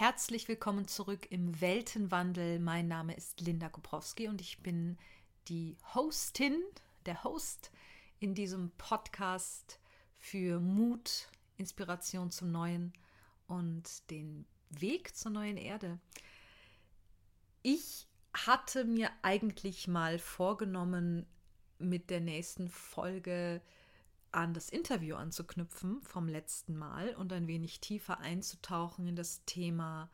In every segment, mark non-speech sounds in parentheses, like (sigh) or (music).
Herzlich willkommen zurück im Weltenwandel. Mein Name ist Linda Koprowski und ich bin die Hostin, der Host in diesem Podcast für Mut, Inspiration zum Neuen und den Weg zur neuen Erde. Ich hatte mir eigentlich mal vorgenommen, mit der nächsten Folge an das Interview anzuknüpfen vom letzten Mal und ein wenig tiefer einzutauchen in das Thema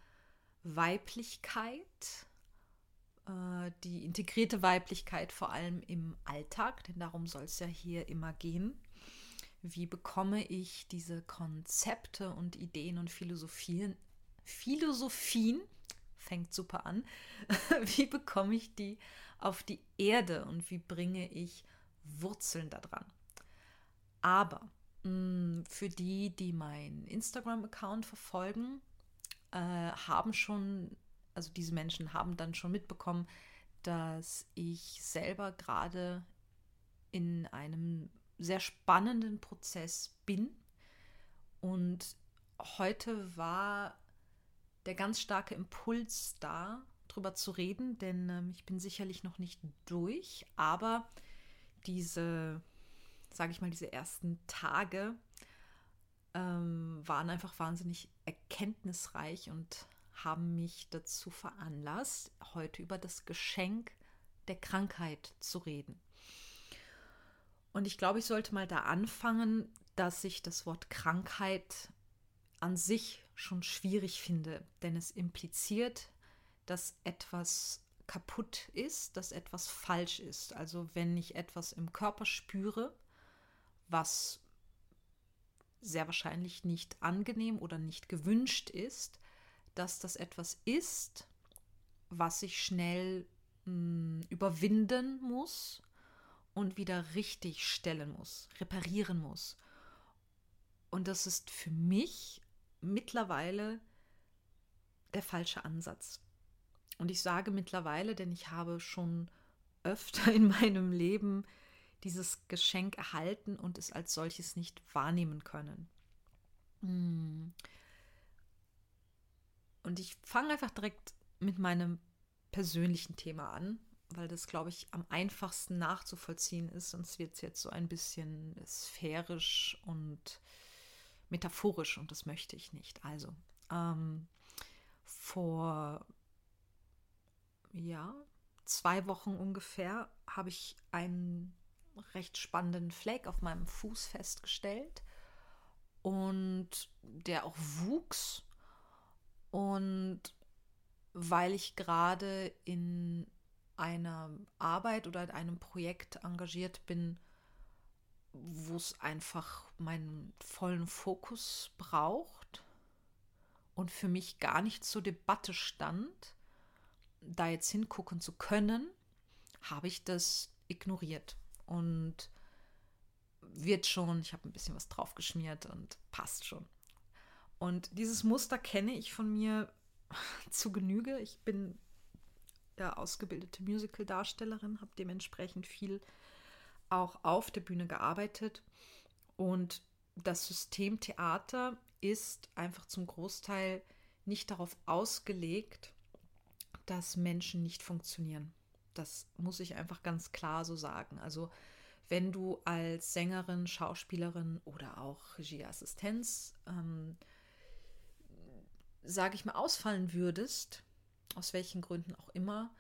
Weiblichkeit, äh, die integrierte Weiblichkeit vor allem im Alltag, denn darum soll es ja hier immer gehen. Wie bekomme ich diese Konzepte und Ideen und Philosophien, Philosophien, fängt super an, (laughs) wie bekomme ich die auf die Erde und wie bringe ich Wurzeln daran? Aber mh, mm, für die, die meinen Instagram-Account verfolgen, äh, haben schon, also diese Menschen haben dann schon mitbekommen, dass ich selber gerade in einem sehr spannenden Prozess bin. Und heute war der ganz starke Impuls da, darüber zu reden, denn ähm, ich bin sicherlich noch nicht durch, aber diese sage ich mal, diese ersten Tage ähm, waren einfach wahnsinnig erkenntnisreich und haben mich dazu veranlasst, heute über das Geschenk der Krankheit zu reden. Und ich glaube, ich sollte mal da anfangen, dass ich das Wort Krankheit an sich schon schwierig finde, denn es impliziert, dass etwas kaputt ist, dass etwas falsch ist. Also wenn ich etwas im Körper spüre, was sehr wahrscheinlich nicht angenehm oder nicht gewünscht ist, dass das etwas ist, was ich schnell mh, hm, überwinden muss und wieder richtig stellen muss, reparieren muss. Und das ist für mich mittlerweile der falsche Ansatz. Und ich sage mittlerweile, denn ich habe schon öfter (laughs) in meinem Leben dieses Geschenk erhalten und es als solches nicht wahrnehmen können. Hm. Und ich fange einfach direkt mit meinem persönlichen Thema an, weil das, glaube ich, am einfachsten nachzuvollziehen ist. Sonst wird es jetzt so ein bisschen sphärisch und metaphorisch und das möchte ich nicht. Also, ähm, vor ja, zwei Wochen ungefähr habe ich einen recht spannenden Fleck auf meinem Fuß festgestellt und der auch wuchs. Und weil ich gerade in einer Arbeit oder in einem Projekt engagiert bin, wo es einfach meinen vollen Fokus braucht und für mich gar nicht zur Debatte stand, da jetzt hingucken zu können, habe ich das ignoriert und wird schon, ich habe ein bisschen was drauf geschmiert und passt schon. Und dieses Muster kenne ich von mir (laughs) zu Genüge. Ich bin ja ausgebildete Musical-Darstellerin, habe dementsprechend viel auch auf der Bühne gearbeitet. Und das System Theater ist einfach zum Großteil nicht darauf ausgelegt, dass Menschen nicht funktionieren. Das muss ich einfach ganz klar so sagen. Also wenn du als Sängerin, Schauspielerin oder auch Regieassistenz, ähm, sage ich mal, ausfallen würdest, aus welchen Gründen auch immer,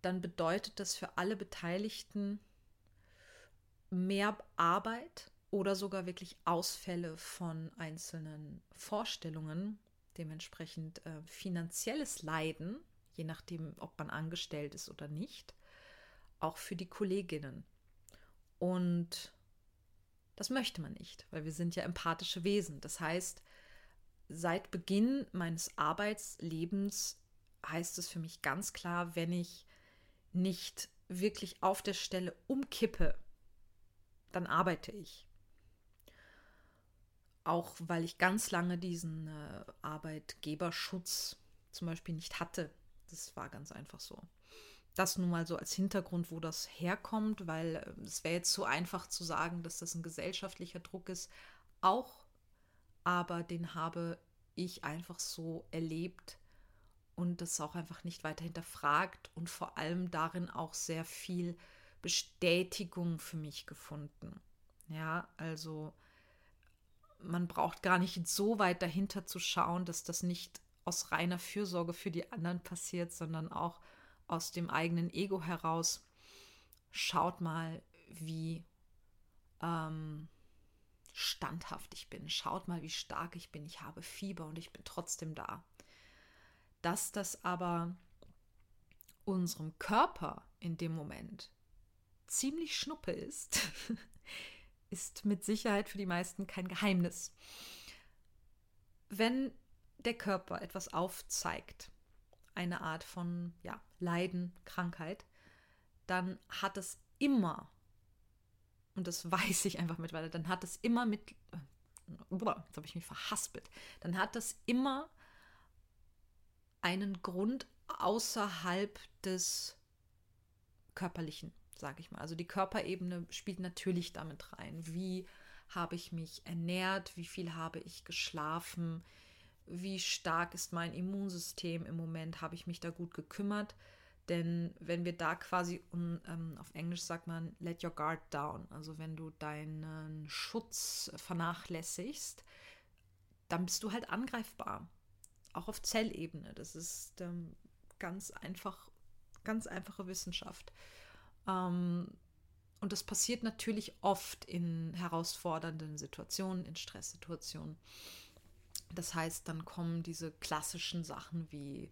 dann bedeutet das für alle Beteiligten mehr Arbeit oder sogar wirklich Ausfälle von einzelnen Vorstellungen, dementsprechend äh, finanzielles Leiden, je nachdem, ob man angestellt ist oder nicht auch für die Kolleginnen. Und das möchte man nicht, weil wir sind ja empathische Wesen. Das heißt, seit Beginn meines Arbeitslebens heißt es für mich ganz klar, wenn ich nicht wirklich auf der Stelle umkippe, dann arbeite ich. Auch weil ich ganz lange diesen äh, Arbeitgeberschutz zum Beispiel nicht hatte. Das war ganz einfach so das nun mal so als Hintergrund, wo das herkommt, weil äh, es wäre jetzt zu einfach zu sagen, dass das ein gesellschaftlicher Druck ist. Auch, aber den habe ich einfach so erlebt und das auch einfach nicht weiter hinterfragt und vor allem darin auch sehr viel Bestätigung für mich gefunden. Ja, also man braucht gar nicht so weit dahinter zu schauen, dass das nicht aus reiner Fürsorge für die anderen passiert, sondern auch aus dem eigenen Ego heraus. Schaut mal, wie ähm, standhaft ich bin. Schaut mal, wie stark ich bin. Ich habe Fieber und ich bin trotzdem da. Dass das aber unserem Körper in dem Moment ziemlich schnuppe ist, (laughs) ist mit Sicherheit für die meisten kein Geheimnis. Wenn der Körper etwas aufzeigt, eine Art von ja, Leiden, Krankheit, dann hat es immer, und das (laughs) weiß ich einfach mittlerweile, dann hat es immer mit, boah, jetzt habe ich mich verhaspelt, dann hat es immer einen Grund außerhalb des Körperlichen sage ich mal. Also die Körperebene spielt natürlich damit rein. Wie habe ich mich ernährt? Wie viel habe ich geschlafen? Wie stark ist mein Immunsystem im Moment? Habe ich mich da gut gekümmert? Denn wenn wir da quasi, ähm, auf Englisch sagt man, let your guard down, also wenn du deinen Schutz vernachlässigst, dann bist du halt angreifbar. Auch auf Zellebene. Das ist ähm, ganz einfach, ganz einfache Wissenschaft. Ähm, und das passiert natürlich oft in herausfordernden Situationen, in Stresssituationen. Das heißt, dann kommen diese klassischen Sachen wie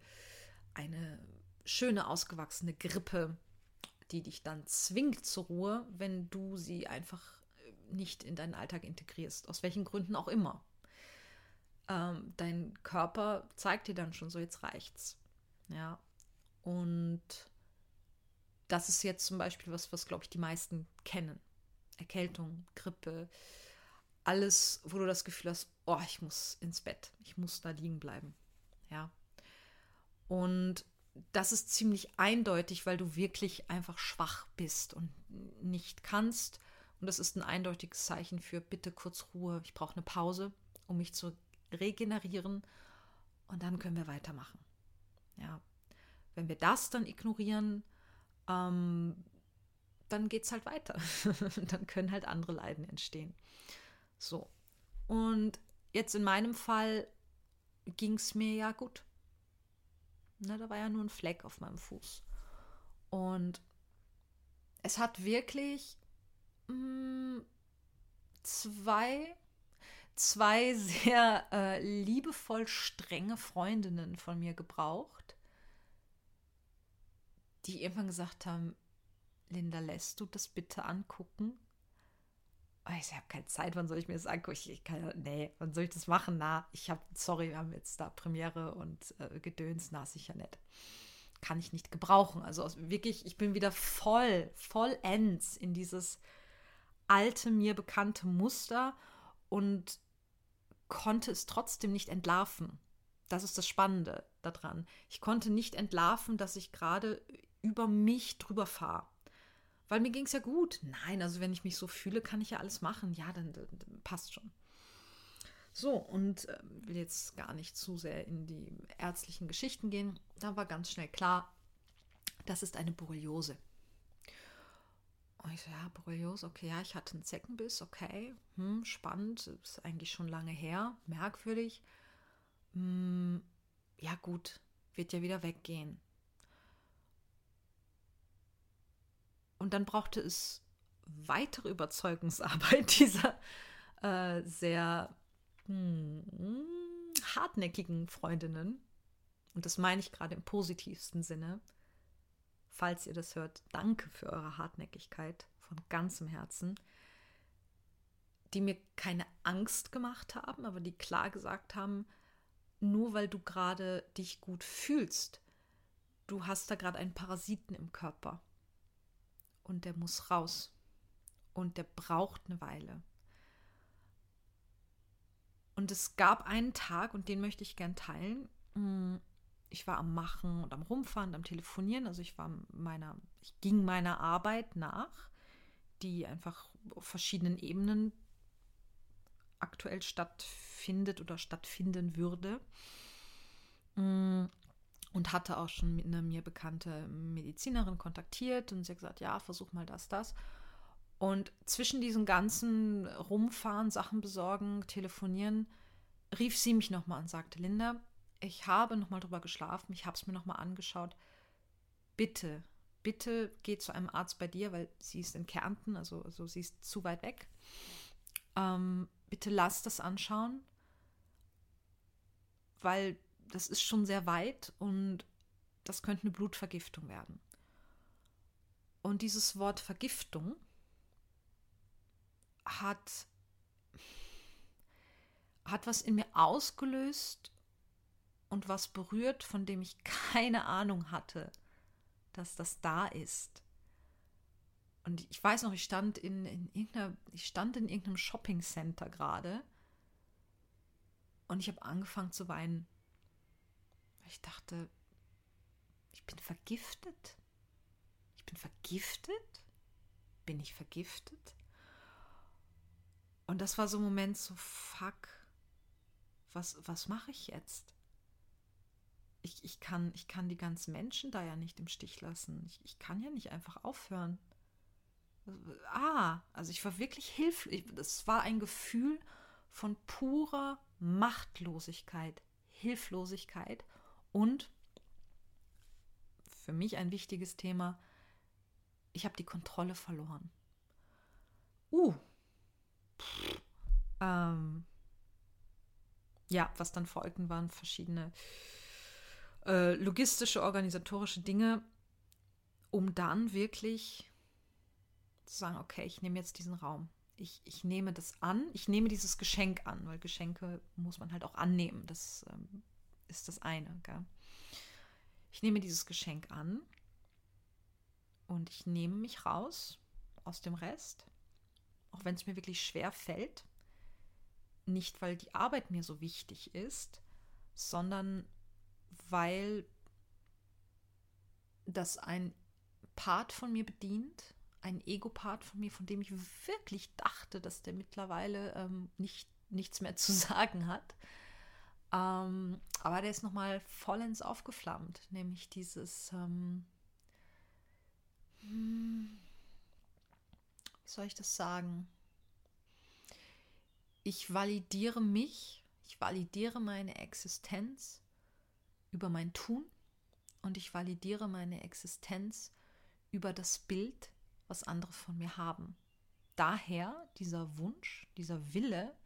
eine schöne ausgewachsene Grippe, die dich dann zwingt zur Ruhe, wenn du sie einfach nicht in deinen Alltag integrierst, aus welchen Gründen auch immer. Ähm, dein Körper zeigt dir dann schon so, jetzt reicht's. Ja. Und das ist jetzt zum Beispiel was, was, glaube ich, die meisten kennen. Erkältung, Grippe, alles, wo du das Gefühl hast, oh, ich muss ins Bett, ich muss da liegen bleiben. Ja. Und das ist ziemlich eindeutig, weil du wirklich einfach schwach bist und nicht kannst. Und das ist ein eindeutiges Zeichen für bitte kurz Ruhe. Ich brauche eine Pause, um mich zu regenerieren. Und dann können wir weitermachen. Ja. Wenn wir das dann ignorieren, ähm, dann geht es halt weiter. (laughs) dann können halt andere Leiden entstehen. So. Und jetzt in meinem Fall ging es mir ja gut. Ne, da war ja nur ein Fleck auf meinem Fuß. Und es hat wirklich mh, mm, zwei, zwei sehr äh, liebevoll strenge Freundinnen von mir gebraucht, die irgendwann gesagt haben, Linda, lässt du das bitte angucken? Oh, ich habe keine Zeit, wann soll ich mir das angucken? Ich kann, nee, wann soll ich das machen? Na, ich habe, sorry, wir haben jetzt da Premiere und äh, Gedöns, na, sicher nicht. Kann ich nicht gebrauchen. Also wirklich, ich bin wieder voll, vollends in dieses alte, mir bekannte Muster und konnte es trotzdem nicht entlarven. Das ist das Spannende daran. Ich konnte nicht entlarven, dass ich gerade über mich drüber fahre. Weil mir ging es ja gut. Nein, also wenn ich mich so fühle, kann ich ja alles machen. Ja, dann, dann, passt schon. So, und äh, will jetzt gar nicht zu sehr in die ärztlichen Geschichten gehen. Da war ganz schnell klar, das ist eine Borreliose. Und ich so, ja, Borreliose, okay, ja, ich hatte einen Zeckenbiss, okay, hm, spannend, ist eigentlich schon lange her, merkwürdig. Hm, ja, gut, wird ja wieder weggehen. Und dann brauchte es weitere Überzeugungsarbeit (laughs) dieser äh, sehr hm, hartnäckigen Freundinnen. Und das meine ich gerade im positivsten Sinne. Falls ihr das hört, danke für eure Hartnäckigkeit von ganzem Herzen. Die mir keine Angst gemacht haben, aber die klar gesagt haben, nur weil du gerade dich gut fühlst, du hast da gerade einen Parasiten im Körper und der muss raus. Und der braucht eine Weile. Und es gab einen Tag, und den möchte ich gern teilen. Mm, ich war am Machen und am Rumfahren, am Telefonieren. Also ich war meiner, ich ging meiner Arbeit nach, die einfach auf verschiedenen Ebenen aktuell stattfindet oder stattfinden würde. Und und hatte auch schon eine mir bekannte Medizinerin kontaktiert und sie hat gesagt, ja, versuch mal das, das. Und zwischen diesen ganzen Rumfahren, Sachen besorgen, telefonieren, rief sie mich nochmal und sagte, Linda, ich habe nochmal drüber geschlafen, ich habe es mir nochmal angeschaut. Bitte, bitte geh zu einem Arzt bei dir, weil sie ist in Kärnten, also, also sie ist zu weit weg. Ähm, bitte lass das anschauen, weil das ist schon sehr weit und das könnte eine Blutvergiftung werden. Und dieses Wort Vergiftung hat, hat was in mir ausgelöst und was berührt, von dem ich keine Ahnung hatte, dass das da ist. Und ich weiß noch, ich stand in, in irgendeiner, ich stand in irgendeinem Shopping Center gerade und ich habe angefangen zu weinen. Ich dachte, ich bin vergiftet. Ich bin vergiftet? Bin ich vergiftet? Und das war so ein Moment so, fuck, was, was mache ich jetzt? Ich, ich, kann, ich kann die ganzen Menschen da ja nicht im Stich lassen. Ich, ich kann ja nicht einfach aufhören. Ah, also ich war wirklich hilflos. Das war ein Gefühl von purer Machtlosigkeit, Hilflosigkeit und für mich ein wichtiges Thema, ich habe die Kontrolle verloren. Uh. Ähm, ja, was dann folgten, waren verschiedene äh, logistische, organisatorische Dinge, um dann wirklich zu sagen, okay, ich nehme jetzt diesen Raum. Ich, ich nehme das an, ich nehme dieses Geschenk an, weil Geschenke muss man halt auch annehmen. Das ähm, ist das eine. Gell? Ich nehme dieses Geschenk an und ich nehme mich raus aus dem Rest, auch wenn es mir wirklich schwer fällt. Nicht, weil die Arbeit mir so wichtig ist, sondern weil das ein Part von mir bedient, ein Ego-Part von mir, von dem ich wirklich dachte, dass der mittlerweile ähm, nicht, nichts mehr zu (laughs) sagen hat. Ähm, aber der ist nochmal vollends aufgeflammt, nämlich dieses, ähm, hm, wie soll ich das sagen? Ich validiere mich, ich validiere meine Existenz über mein Tun und ich validiere meine Existenz über das Bild, was andere von mir haben. Daher dieser Wunsch, dieser Wille,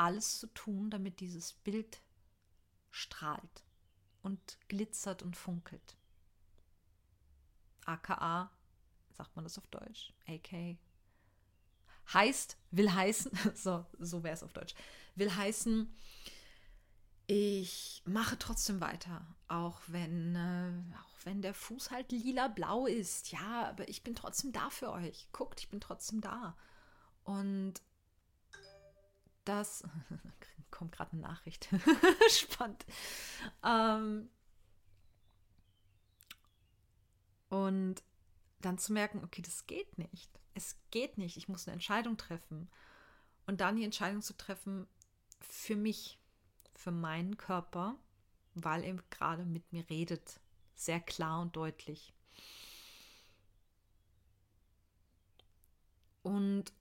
alles zu tun, damit dieses Bild strahlt und glitzert und funkelt. AKA, sagt man das auf Deutsch, AK, heißt, will heißen, (laughs) so, so wäre es auf Deutsch, will heißen, ich mache trotzdem weiter, auch wenn, äh, auch wenn der Fuß halt lila-blau ist. Ja, aber ich bin trotzdem da für euch. Guckt, ich bin trotzdem da. Und das (laughs) kommt gerade eine Nachricht. (laughs) Spannend. Ähm, und dann zu merken, okay, das geht nicht. Es geht nicht. Ich muss eine Entscheidung treffen. Und dann die Entscheidung zu treffen für mich für meinen Körper, weil er gerade mit mir redet. Sehr klar und deutlich. Und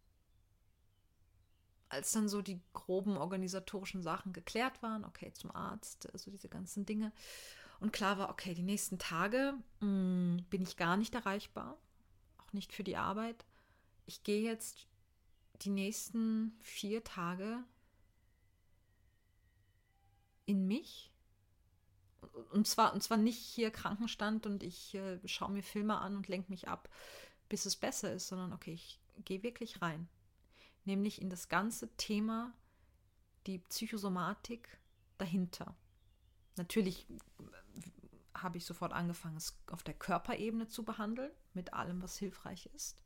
als dann so die groben organisatorischen Sachen geklärt waren, okay, zum Arzt, also diese ganzen Dinge, und klar war, okay, die nächsten Tage mh, mm, bin ich gar nicht erreichbar, auch nicht für die Arbeit. Ich gehe jetzt die nächsten vier Tage in mich. Und zwar, und zwar nicht hier Krankenstand und ich äh, schaue mir Filme an und lenke mich ab, bis es besser ist, sondern okay, ich gehe wirklich rein. Nämlich in das ganze Thema, die Psychosomatik dahinter. Natürlich äh, habe ich sofort angefangen, es auf der Körperebene zu behandeln, mit allem, was hilfreich ist.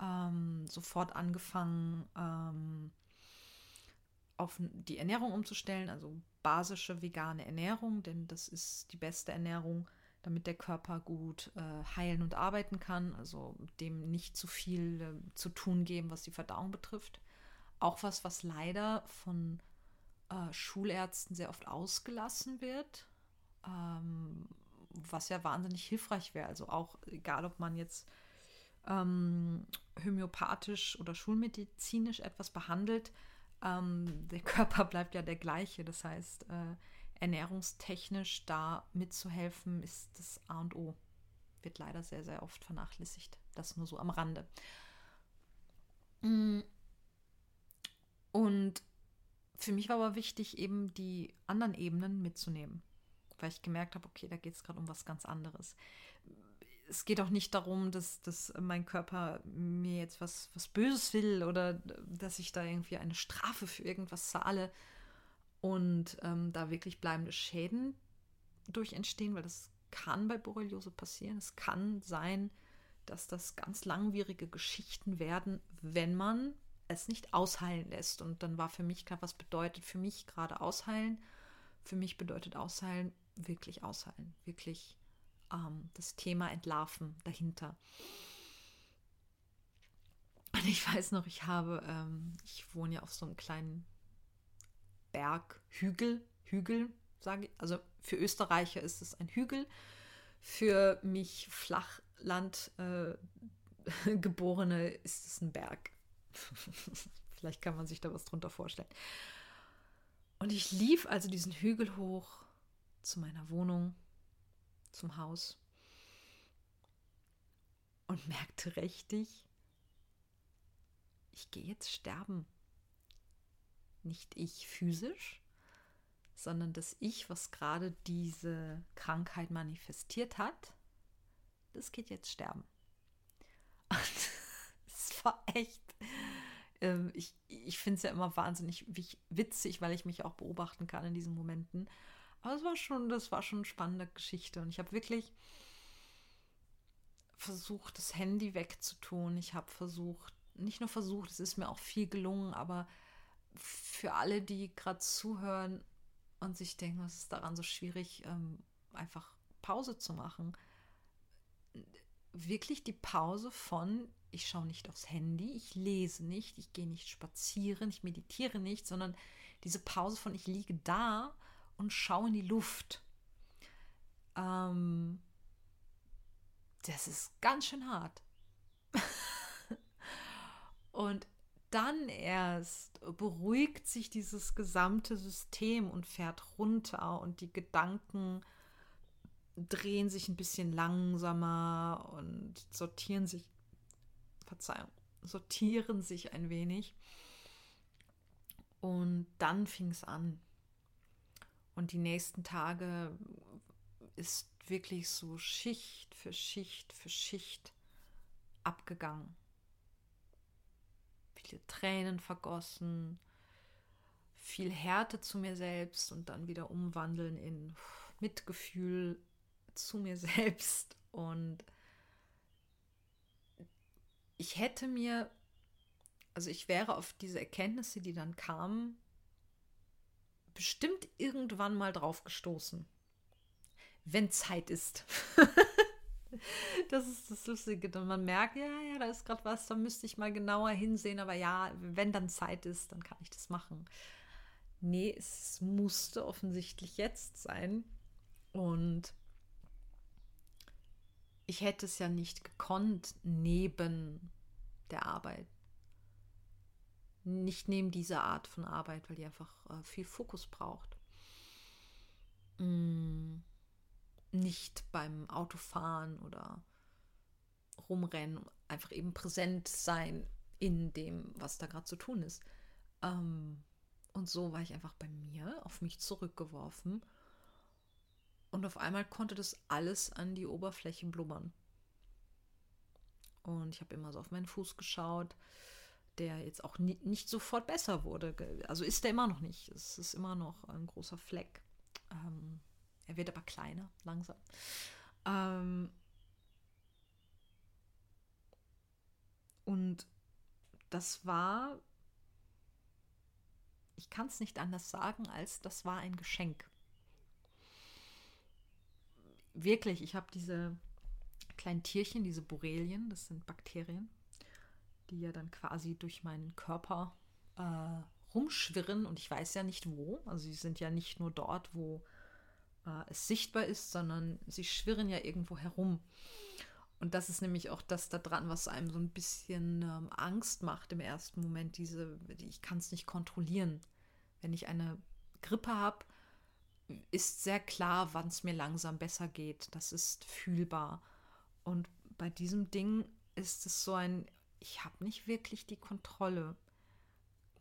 Ähm, sofort angefangen, ähm, auf die Ernährung umzustellen, also basische vegane Ernährung, denn das ist die beste Ernährung, damit der Körper gut äh, heilen und arbeiten kann, also dem nicht zu viel äh, zu tun geben, was die Verdauung betrifft. Auch was, was leider von äh, Schulärzten sehr oft ausgelassen wird, ähm, was ja wahnsinnig hilfreich wäre. Also auch egal, ob man jetzt ähm, homöopathisch oder schulmedizinisch etwas behandelt, ähm, der (laughs) Körper bleibt ja der gleiche. Das heißt, äh, ernährungstechnisch da mitzuhelfen, ist das A und O. Wird leider sehr, sehr oft vernachlässigt. Das nur so am Rande. Mm. Und für mich war aber wichtig, eben die anderen Ebenen mitzunehmen, weil ich gemerkt habe, okay, da geht es gerade um was ganz anderes. Es geht auch nicht darum, dass, dass mein Körper mir jetzt was, was Böses will oder dass ich da irgendwie eine Strafe für irgendwas zahle und ähm, da wirklich bleibende Schäden durch entstehen, weil das kann bei Borreliose passieren. Es kann sein, dass das ganz langwierige Geschichten werden, wenn man es nicht ausheilen lässt. Und dann war für mich klar, was bedeutet für mich gerade ausheilen? Für mich bedeutet ausheilen wirklich ausheilen, wirklich ähm, das Thema entlarven dahinter. Und ich weiß noch, ich habe, ähm, ich wohne ja auf so einem kleinen Berg, Hügel, Hügel, sage ich. Also für Österreicher ist es ein Hügel. Für mich Flachland äh, (laughs) ist es ein Berg. (laughs) Vielleicht kann man sich da was drunter vorstellen. Und ich lief also diesen Hügel hoch zu meiner Wohnung, zum Haus und merkte richtig, ich gehe jetzt sterben. Nicht ich physisch, sondern das Ich, was gerade diese Krankheit manifestiert hat, das geht jetzt sterben. (laughs) Und es war echt ähm, ich, ich finde es ja immer wahnsinnig witzig, weil ich mich auch beobachten kann in diesen Momenten. Aber es war schon, das war schon eine spannende Geschichte. Und ich habe wirklich versucht, das Handy wegzutun. Ich habe versucht, nicht nur versucht, es ist mir auch viel gelungen, aber für alle, die gerade zuhören und sich denken, was ist daran so schwierig, ähm, einfach Pause zu machen. Wirklich die Pause von, ich schaue nicht aufs Handy, ich lese nicht, ich gehe nicht spazieren, ich meditiere nicht, sondern diese Pause von ich liege da und schaue in die Luft. Ähm, das ist ganz schön hart. (laughs) und dann erst beruhigt sich dieses gesamte System und fährt runter und die Gedanken drehen sich ein bisschen langsamer und sortieren sich Verzeihung, sortieren sich ein wenig. Und dann fing es an. Und die nächsten Tage ist wirklich so Schicht für Schicht für Schicht abgegangen. Viele Tränen vergossen, viel Härte zu mir selbst und dann wieder umwandeln in Mitgefühl zu mir (laughs) selbst und ich hätte mir, also ich wäre auf diese Erkenntnisse, die dann kamen, bestimmt irgendwann mal drauf gestoßen. Wenn Zeit ist. (laughs) (laughs) das ist das Lustige. Und man merkt, ja, ja, da ist gerade was, da müsste ich mal genauer hinsehen. Aber ja, wenn dann Zeit ist, dann kann ich das machen. Nee, es musste offensichtlich jetzt sein. Und ich hätte es ja nicht gekonnt neben der Arbeit. Nicht neben dieser Art von Arbeit, weil die einfach äh, viel Fokus braucht. Mm, nicht beim Autofahren oder rumrennen, einfach eben präsent sein in dem, was da gerade zu tun ist. Ähm, und so war ich einfach bei mir, auf mich zurückgeworfen und auf einmal konnte das alles an die Oberfläche blubbern. Und ich habe immer so auf meinen Fuß geschaut, der jetzt auch nie, nicht sofort besser wurde. Also ist der immer noch nicht. Es ist immer noch ein großer Fleck. Ähm, er wird aber kleiner, langsam. Ähm, und das war, ich kann es nicht anders sagen, als das war ein Geschenk wirklich, ich habe diese kleinen Tierchen, diese Borrelien, das sind Bakterien, die ja dann quasi durch meinen Körper äh, rumschwirren und ich weiß ja nicht wo. Also sie sind ja nicht nur dort, wo äh, es sichtbar ist, sondern sie schwirren ja irgendwo herum. Und das ist nämlich auch das daran, was einem so ein bisschen ähm, Angst macht im ersten Moment. Diese, ich kann es nicht kontrollieren. Wenn ich eine Grippe habe, ist sehr klar, wann es mir langsam besser geht. Das ist fühlbar. Und bei diesem Ding ist es so ein, ich habe nicht wirklich die Kontrolle.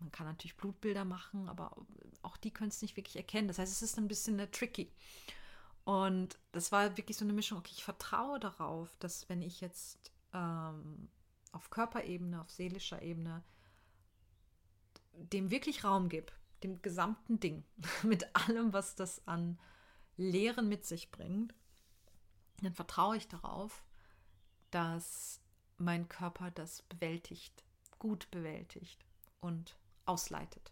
Man kann natürlich Blutbilder machen, aber auch die können es nicht wirklich erkennen. Das heißt, es ist ein bisschen äh, tricky. Und das war wirklich so eine Mischung, okay, ich vertraue darauf, dass wenn ich jetzt ähm, auf Körperebene, auf seelischer Ebene dem wirklich Raum gebe, dem gesamten Ding, (laughs) mit allem, was das an Lehren mit sich bringt, dann vertraue ich darauf, dass mein Körper das bewältigt, gut bewältigt und ausleitet.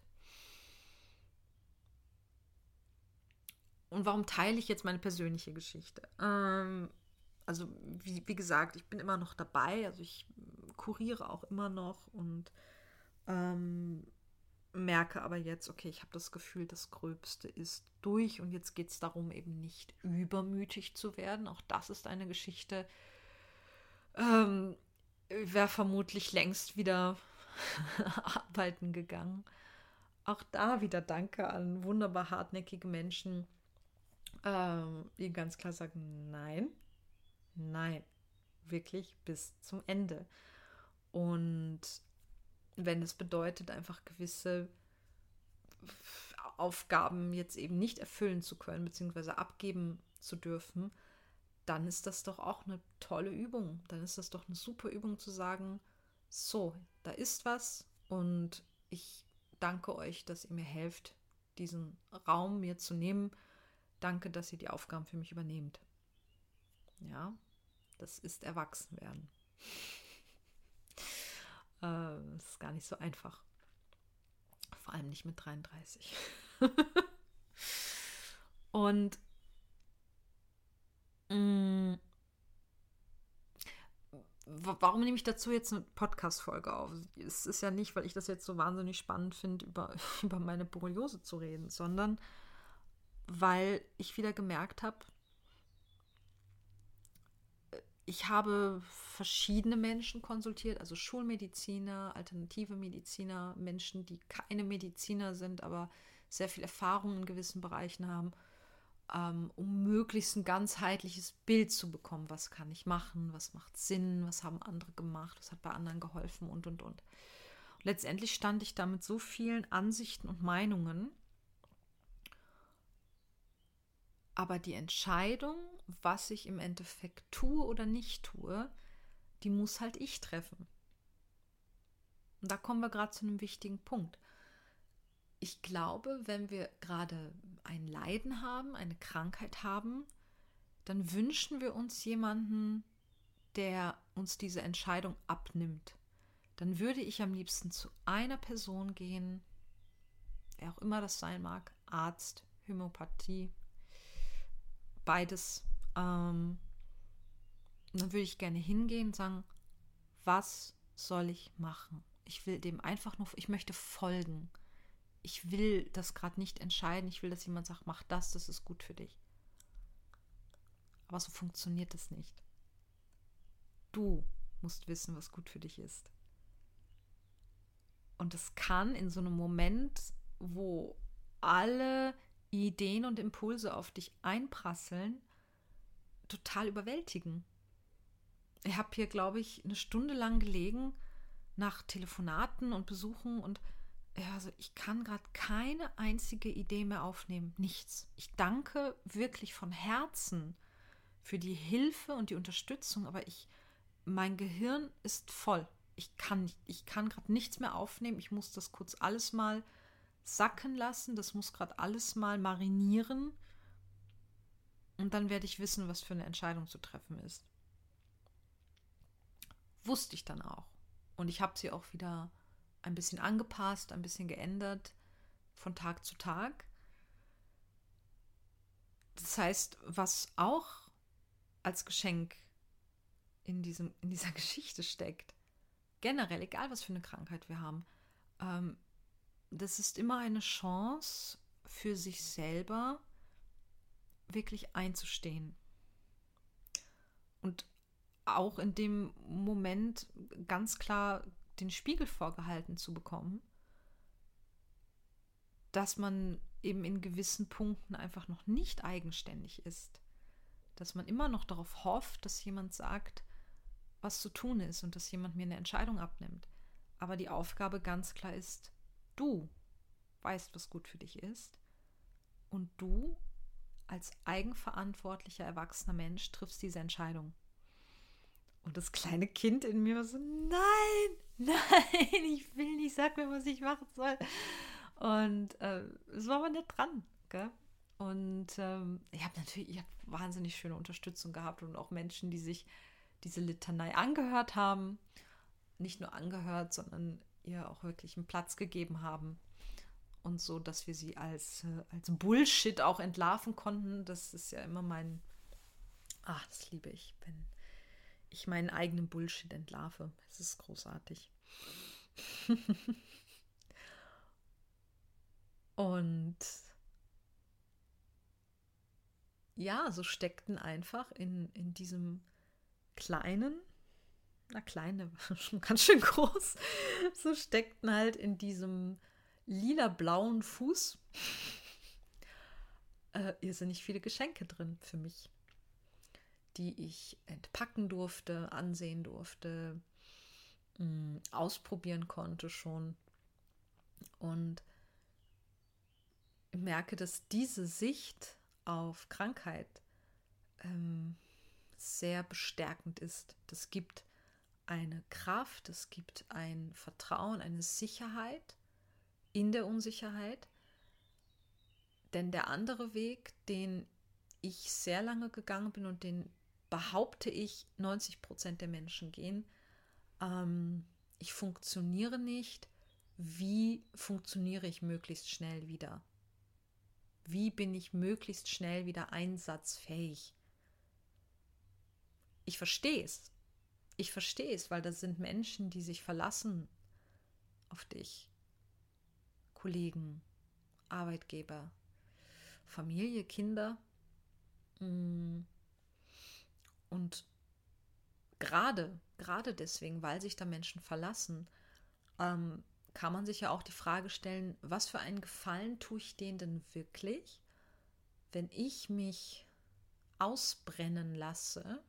Und warum teile ich jetzt meine persönliche Geschichte? Ähm, also, wie, wie, gesagt, ich bin immer noch dabei, also ich kuriere auch immer noch und ähm, merke aber jetzt, okay, ich habe das Gefühl, das Gröbste ist durch und jetzt geht es darum, eben nicht übermütig zu werden. Auch das ist eine Geschichte, ähm, wäre vermutlich längst wieder (laughs) arbeiten gegangen. Auch da wieder Danke an wunderbar hartnäckige Menschen, ähm, die ganz klar sagen, nein, nein, wirklich bis zum Ende. Und wenn es bedeutet, einfach gewisse Aufgaben jetzt eben nicht erfüllen zu können, beziehungsweise abgeben zu dürfen, dann ist das doch auch eine tolle Übung. Dann ist das doch eine super Übung zu sagen, so, da ist was und ich danke euch, dass ihr mir helft, diesen Raum mir zu nehmen, Danke, dass ihr die Aufgaben für mich übernehmt. Ja, das ist Erwachsenwerden. (laughs) äh, das ist gar nicht so einfach. Vor allem nicht mit 33. (laughs) Und mh, mm, warum nehme ich dazu jetzt eine Podcast-Folge auf? Es ist ja nicht, weil ich das jetzt so wahnsinnig spannend finde, über, (laughs) über meine Borreliose zu reden, sondern weil ich wieder gemerkt habe, ich habe verschiedene Menschen konsultiert, also Schulmediziner, alternative Mediziner, Menschen, die keine Mediziner sind, aber sehr viel Erfahrung in gewissen Bereichen haben, um möglichst ein ganzheitliches Bild zu bekommen. Was kann ich machen? Was macht Sinn? Was haben andere gemacht? Was hat bei anderen geholfen? Und, und, und. und letztendlich stand ich da mit so vielen Ansichten und Meinungen, Aber die Entscheidung, was ich im Endeffekt tue oder nicht tue, die muss halt ich treffen. Und da kommen wir gerade zu einem wichtigen Punkt. Ich glaube, wenn wir gerade ein Leiden haben, eine Krankheit haben, dann wünschen wir uns jemanden, der uns diese Entscheidung abnimmt. Dann würde ich am liebsten zu einer Person gehen, wer auch immer das sein mag, Arzt, Homöopathie, beides. Ähm, dann würde ich gerne hingehen und sagen, was soll ich machen? Ich will dem einfach nur, ich möchte folgen. Ich will das gerade nicht entscheiden. Ich will, dass jemand sagt, mach das, das ist gut für dich. Aber so funktioniert es nicht. Du musst wissen, was gut für dich ist. Und es kann in so einem Moment, wo alle Ideen und Impulse auf dich einprasseln, total überwältigen. Ich habe hier, glaube ich, eine Stunde lang gelegen nach Telefonaten und Besuchen und also ich kann gerade keine einzige Idee mehr aufnehmen. Nichts. Ich danke wirklich von Herzen für die Hilfe und die Unterstützung, aber ich, mein Gehirn ist voll. Ich kann, ich kann gerade nichts mehr aufnehmen. Ich muss das kurz alles mal sacken lassen. Das muss gerade alles mal marinieren. Und dann werde ich wissen, was für eine Entscheidung zu treffen ist. Wusste ich dann auch. Und ich habe sie auch wieder ein bisschen angepasst, ein bisschen geändert von Tag zu Tag. Das heißt, was auch als Geschenk in, diesem, in dieser (laughs) Geschichte steckt, generell, egal was für eine Krankheit wir haben, ähm, das ist immer eine Chance für sich selber, wirklich einzustehen. Und auch in dem Moment ganz klar den Spiegel vorgehalten zu bekommen, dass man eben in gewissen Punkten einfach noch nicht eigenständig ist. Dass man immer noch darauf hofft, dass jemand sagt, was zu tun ist und dass jemand mir eine Entscheidung abnimmt. Aber die Aufgabe ganz klar ist, du weißt, was gut für dich ist und du als eigenverantwortlicher erwachsener Mensch triffst diese Entscheidung. Und das kleine Kind in mir war so, nein, (laughs) nein, ich will nicht, sag mir, was ich machen soll. Und äh, es war aber nicht dran. Gell? Und ähm, ich habe natürlich, ich habe wahnsinnig schöne Unterstützung gehabt und auch Menschen, die sich diese Litanei angehört haben. Nicht nur angehört, sondern ihr auch wirklich einen Platz gegeben haben. Und so, dass wir sie als, äh, als Bullshit auch entlarven konnten. Das ist ja immer mein, ach, das liebe ich, wenn ich meinen eigenen Bullshit entlarve. Es ist großartig. (laughs) Und ja, so steckten einfach in, in diesem kleinen, na kleine, (laughs) schon ganz schön groß, (laughs) so steckten halt in diesem lila-blauen Fuß äh, irrsinnig viele Geschenke drin für mich, die ich entpacken durfte, ansehen durfte, mm, ausprobieren konnte schon. Und merke, dass diese Sicht auf Krankheit ähm, sehr bestärkend ist. Das gibt eine Kraft, es gibt ein Vertrauen, eine Sicherheit in der Unsicherheit. Denn der andere Weg, den ich sehr lange gegangen bin und den behaupte ich 90 Prozent der Menschen gehen, ähm, ich funktioniere nicht, wie funktioniere ich möglichst schnell wieder? Wie bin ich möglichst schnell wieder einsatzfähig? Ich verstehe es. Ich verstehe es, weil das sind Menschen, die sich verlassen auf dich. Kollegen, Arbeitgeber, Familie, Kinder. Mm. Und gerade, gerade deswegen, weil sich da Menschen verlassen, ähm, kann man sich ja auch die Frage stellen, was für einen Gefallen tue ich denen denn wirklich, wenn ich mich ausbrennen lasse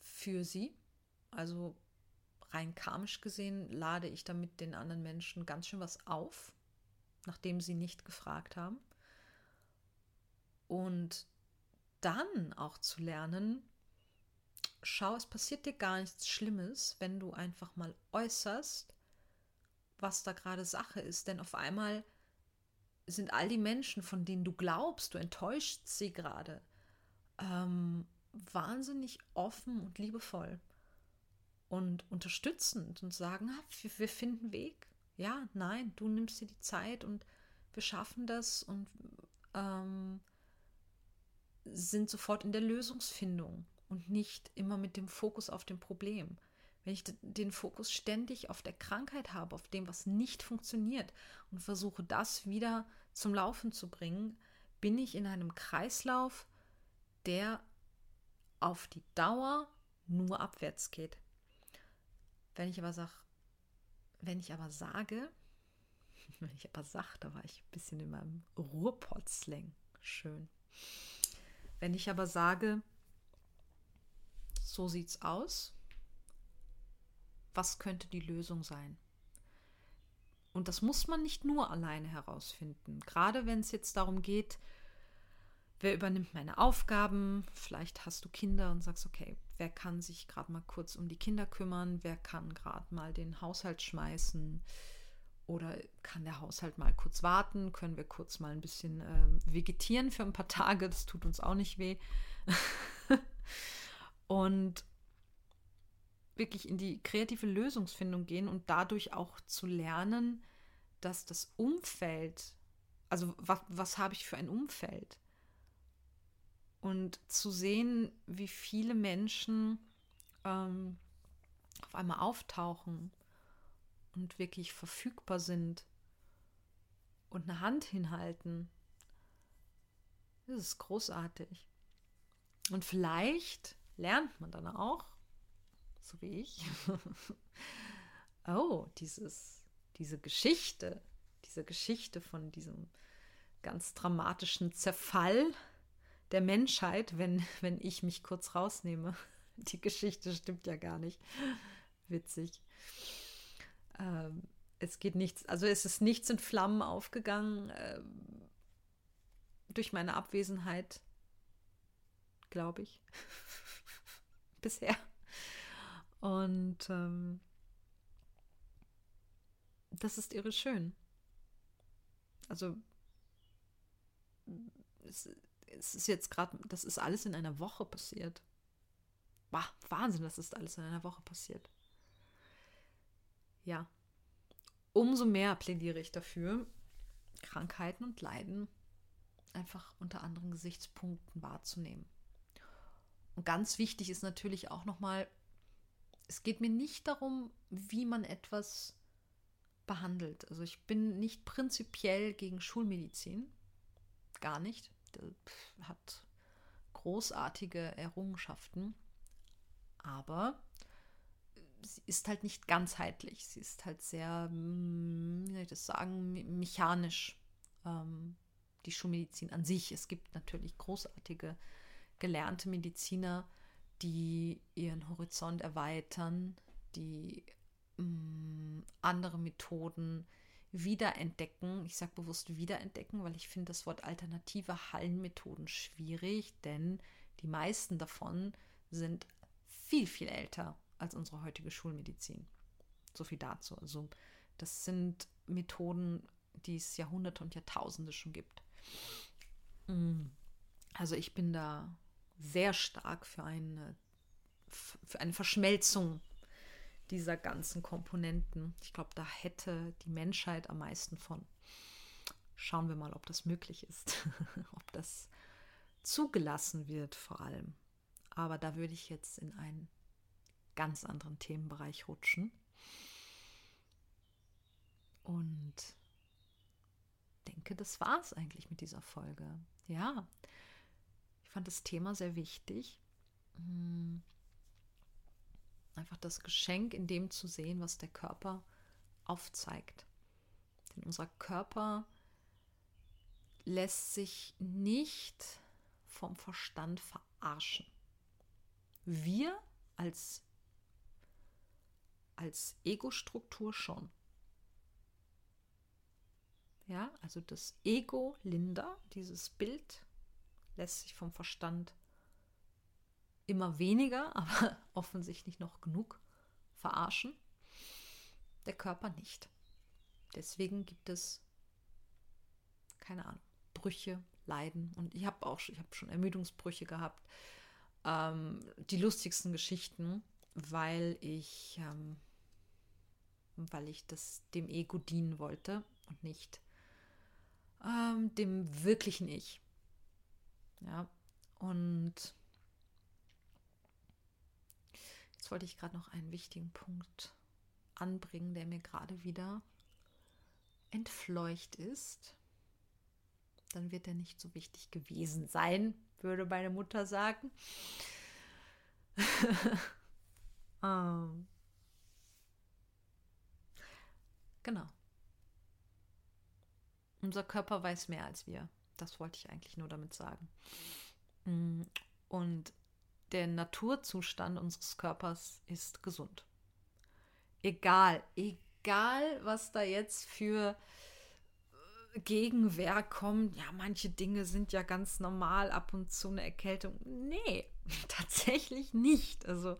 für sie? Also rein karmisch gesehen lade ich damit den anderen Menschen ganz schön was auf, nachdem sie nicht gefragt haben. Und dann auch zu lernen, schau, es passiert dir gar nichts Schlimmes, wenn du einfach mal äußerst, was da gerade Sache ist. Denn auf einmal sind all die Menschen, von denen du glaubst, du enttäuscht sie gerade, ähm, wahnsinnig offen und liebevoll und unterstützend und sagen, wir, wir finden Weg. Ja, nein, du nimmst dir die Zeit und wir schaffen das und ähm, sind sofort in der Lösungsfindung und nicht immer mit dem Fokus auf dem Problem. Wenn ich den Fokus ständig auf der Krankheit habe, auf dem, was nicht funktioniert und versuche, das wieder zum Laufen zu bringen, bin ich in einem Kreislauf, der auf die Dauer nur abwärts geht. Wenn ich aber sage, wenn ich aber sage, (laughs) wenn ich aber sage, da war ich ein bisschen in meinem Ruhrpott-Slang. Schön. Wenn ich aber sage, so sieht's aus. Was könnte die Lösung sein? Und das muss man nicht nur alleine herausfinden. Gerade wenn es jetzt darum geht, wer übernimmt meine Aufgaben? Vielleicht hast du Kinder und sagst, okay, wer kann sich gerade mal kurz um die Kinder kümmern? Wer kann gerade mal den Haushalt schmeißen? Oder kann der Haushalt mal kurz warten? Können wir kurz mal ein bisschen äh, vegetieren für ein paar Tage? Das tut uns auch nicht weh. (laughs) und wirklich in die kreative Lösungsfindung gehen und dadurch auch zu lernen, dass das Umfeld, also was, was habe ich für ein Umfeld? Und zu sehen, wie viele Menschen ähm, auf einmal auftauchen und wirklich verfügbar sind und eine Hand hinhalten Das ist großartig. Und vielleicht lernt man dann auch, so wie ich, (laughs) oh, dieses, diese Geschichte, diese Geschichte von diesem ganz dramatischen Zerfall der Menschheit, wenn, wenn ich mich kurz rausnehme. (laughs) Die Geschichte stimmt ja gar nicht. Witzig. Ähm, es geht nichts, also es ist nichts in Flammen aufgegangen ähm, durch meine Abwesenheit, glaube ich. (laughs) Bisher. Und ähm, das ist irre schön. Also es, es ist jetzt gerade, das ist alles in einer Woche passiert. Bah, Wahnsinn, das ist alles in einer Woche passiert. Ja. Umso mehr plädiere ich dafür, Krankheiten und Leiden einfach unter anderen Gesichtspunkten wahrzunehmen. Und ganz wichtig ist natürlich auch nochmal, es geht mir nicht darum, wie man etwas behandelt. Also ich bin nicht prinzipiell gegen Schulmedizin, gar nicht. Der hat großartige Errungenschaften, aber sie ist halt nicht ganzheitlich. Sie ist halt sehr, hm, wie soll ich das sagen, mechanisch. Ähm, die Schulmedizin an sich. Es gibt natürlich großartige gelernte Mediziner, die ihren Horizont erweitern, die mh, hm, andere Methoden wiederentdecken. Ich sage bewusst wiederentdecken, weil ich finde das Wort alternative Hallenmethoden schwierig, denn die meisten davon sind viel, viel älter als unsere heutige Schulmedizin. So viel dazu. Also das sind Methoden, die es Jahrhunderte und Jahrtausende schon gibt. Mm. Also ich bin da sehr stark für eine, für eine Verschmelzung dieser ganzen Komponenten. Ich glaube, da hätte die Menschheit am meisten von. Schauen wir mal, ob das möglich ist, (laughs) ob das zugelassen wird vor allem. Aber da würde ich jetzt in einen ganz anderen Themenbereich rutschen. Und denke, das war es eigentlich mit dieser Folge. Ja, ich fand das Thema sehr wichtig. Hm einfach das Geschenk in dem zu sehen, was der Körper aufzeigt. Denn unser Körper lässt sich nicht vom Verstand verarschen. Wir als, als Ego-Struktur schon. Ja, also das Ego Linda, dieses Bild, lässt sich vom Verstand immer weniger, (laughs) aber offensichtlich noch genug verarschen. Der Körper nicht. Deswegen gibt es keine Ahnung, Brüche, Leiden. Und ich habe auch ich habe schon Ermüdungsbrüche gehabt. Ähm, die lustigsten Geschichten, weil ich, ähm, weil ich das dem Ego dienen wollte und nicht ähm, dem wirklichen Ich. Ja, und Jetzt wollte ich gerade noch einen wichtigen Punkt anbringen, der mir gerade wieder entfleucht ist. Dann wird er nicht so wichtig gewesen sein, würde meine Mutter sagen. um. (laughs) Genau. Unser Körper weiß mehr als wir. Das wollte ich eigentlich nur damit sagen. Mm, und der Naturzustand unseres Körpers ist gesund. Egal, egal, was da jetzt für äh, Gegenwehr kommt. Ja, manche Dinge sind ja ganz normal, ab und zu eine Erkältung. Nee, (laughs) tatsächlich nicht. Also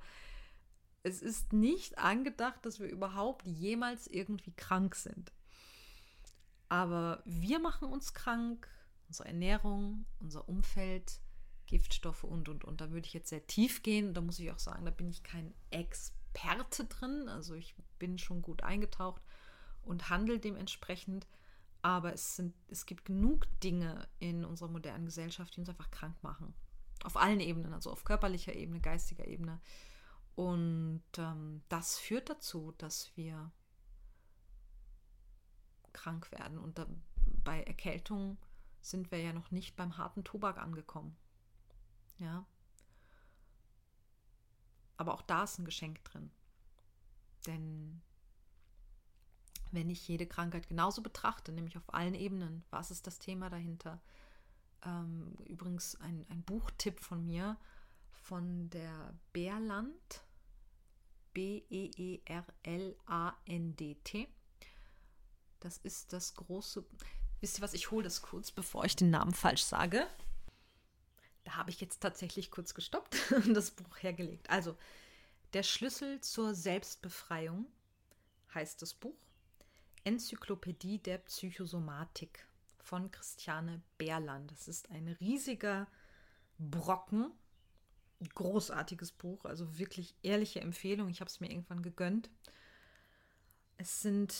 es ist nicht angedacht, dass wir überhaupt jemals irgendwie krank sind. Aber wir machen uns krank, unsere Ernährung, unser Umfeld, Giftstoffe und, und, und. Da würde ich jetzt sehr tief gehen. Da muss ich auch sagen, da bin ich kein Experte drin. Also ich bin schon gut eingetaucht und handle dementsprechend. Aber es, sind, es gibt genug Dinge in unserer modernen Gesellschaft, die uns einfach krank machen. Auf allen Ebenen, also auf körperlicher Ebene, geistiger Ebene. Und ähm, das führt dazu, dass wir krank werden. Und da, bei Erkältung sind wir ja noch nicht beim harten Tobak angekommen. Ja. Aber auch da ist ein Geschenk drin. Denn wenn ich jede Krankheit genauso betrachte, nämlich auf allen Ebenen, was ist das Thema dahinter? Ähm, übrigens ein, ein Buchtipp von mir von der Beerland, B-E-E-R-L-A-N-D-T. Das ist das große. Wisst ihr was? Ich hole das kurz, bevor ich den Namen falsch sage. Da habe ich jetzt tatsächlich kurz gestoppt (laughs) und das Buch hergelegt. Also, der Schlüssel zur Selbstbefreiung heißt das Buch. Enzyklopädie der Psychosomatik von Christiane Berland. Das ist ein riesiger Brocken. Großartiges Buch, also wirklich ehrliche Empfehlung. Ich habe es mir irgendwann gegönnt. Es sind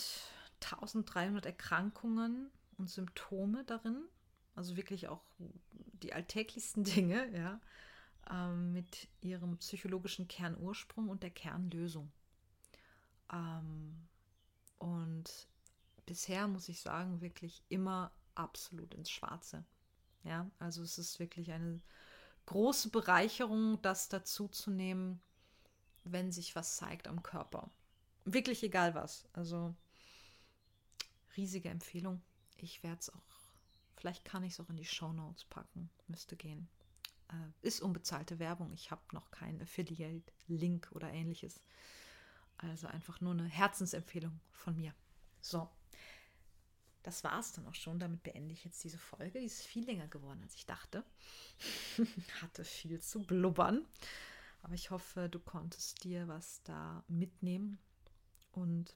1300 Erkrankungen und Symptome darin. Also wirklich auch die alltäglichsten (laughs) Dinge, ja, ähm, mit ihrem psychologischen Kernursprung und der Kernlösung. Ähm, und bisher muss ich sagen, wirklich immer absolut ins Schwarze. Ja, also es ist wirklich eine große Bereicherung, das dazu zu nehmen, wenn sich was zeigt am Körper. Wirklich egal was. Also riesige Empfehlung. Ich werde es auch, vielleicht kann ich es auch in die Show Notes packen. Müsste gehen. Äh, ist unbezahlte Werbung. Ich habe noch keinen Affiliate-Link oder ähnliches. Also einfach nur eine Herzensempfehlung von mir. So, das war es dann auch schon. Damit beende ich jetzt diese Folge. Die ist viel länger geworden, als ich dachte. (laughs) Hatte viel zu blubbern. Aber ich hoffe, du konntest dir was da mitnehmen. Und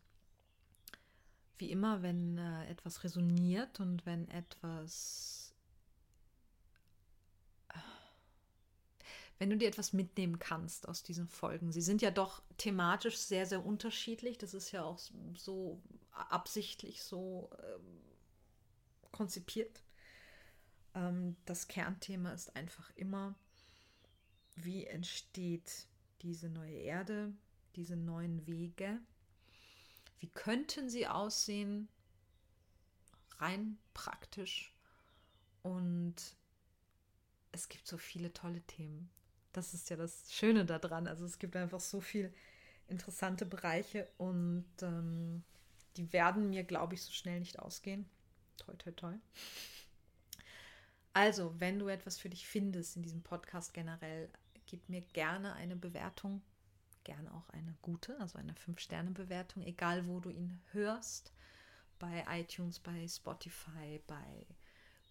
wie immer, wenn äh, etwas resoniert und wenn etwas wenn du dir etwas mitnehmen kannst aus diesen Folgen. Sie sind ja doch thematisch sehr, sehr unterschiedlich. Das ist ja auch so absichtlich so ähm, konzipiert. Ähm, das Kernthema ist einfach immer, wie entsteht diese neue Erde, diese neuen Wege? Wie könnten sie aussehen? Rein praktisch. Und es gibt so viele tolle Themen. Das ist ja das Schöne daran. Also es gibt einfach so viele interessante Bereiche und ähm, die werden mir, glaube ich, so schnell nicht ausgehen. Toi, toi, toi. Also, wenn du etwas für dich findest in diesem Podcast generell, gib mir gerne eine Bewertung, gerne auch eine gute, also eine 5-Sterne-Bewertung, egal wo du ihn hörst, bei iTunes, bei Spotify, bei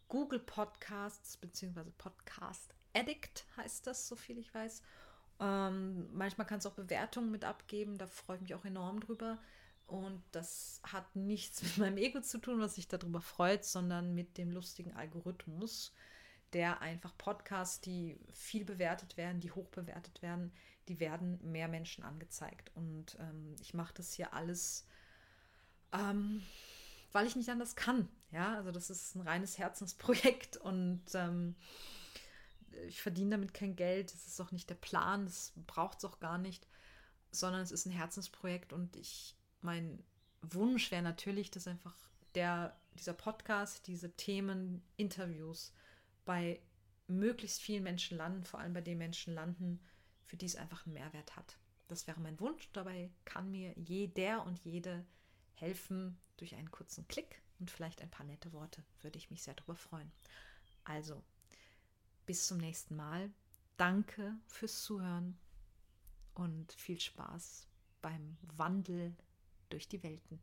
Google Podcasts, beziehungsweise Podcast Addict heißt das, so viel ich weiß. Ähm, manchmal kannst du auch Bewertungen mit abgeben, da freue ich mich auch enorm drüber. Und das hat nichts (laughs) mit meinem Ego zu tun, was sich darüber freut, sondern mit dem lustigen Algorithmus, der einfach Podcasts, die viel bewertet werden, die hoch bewertet werden, die werden mehr Menschen angezeigt. Und ähm, ich mache das hier alles, ähm, weil ich nicht anders kann. Ja, also das ist ein reines Herzensprojekt und ähm, ich verdiene damit kein Geld, das ist auch nicht der Plan, das braucht es auch gar nicht, sondern es ist ein Herzensprojekt und ich, mein Wunsch wäre natürlich, dass einfach der, dieser Podcast, diese Themen, Interviews bei möglichst vielen Menschen landen, vor allem bei den Menschen landen, für die es einfach einen Mehrwert hat. Das wäre mein Wunsch. Dabei kann mir jeder und jede helfen durch einen kurzen Klick und vielleicht ein paar nette Worte. Würde ich mich sehr darüber freuen. Also, bis zum nächsten Mal. Danke fürs Zuhören und viel Spaß beim Wandel durch die Welten.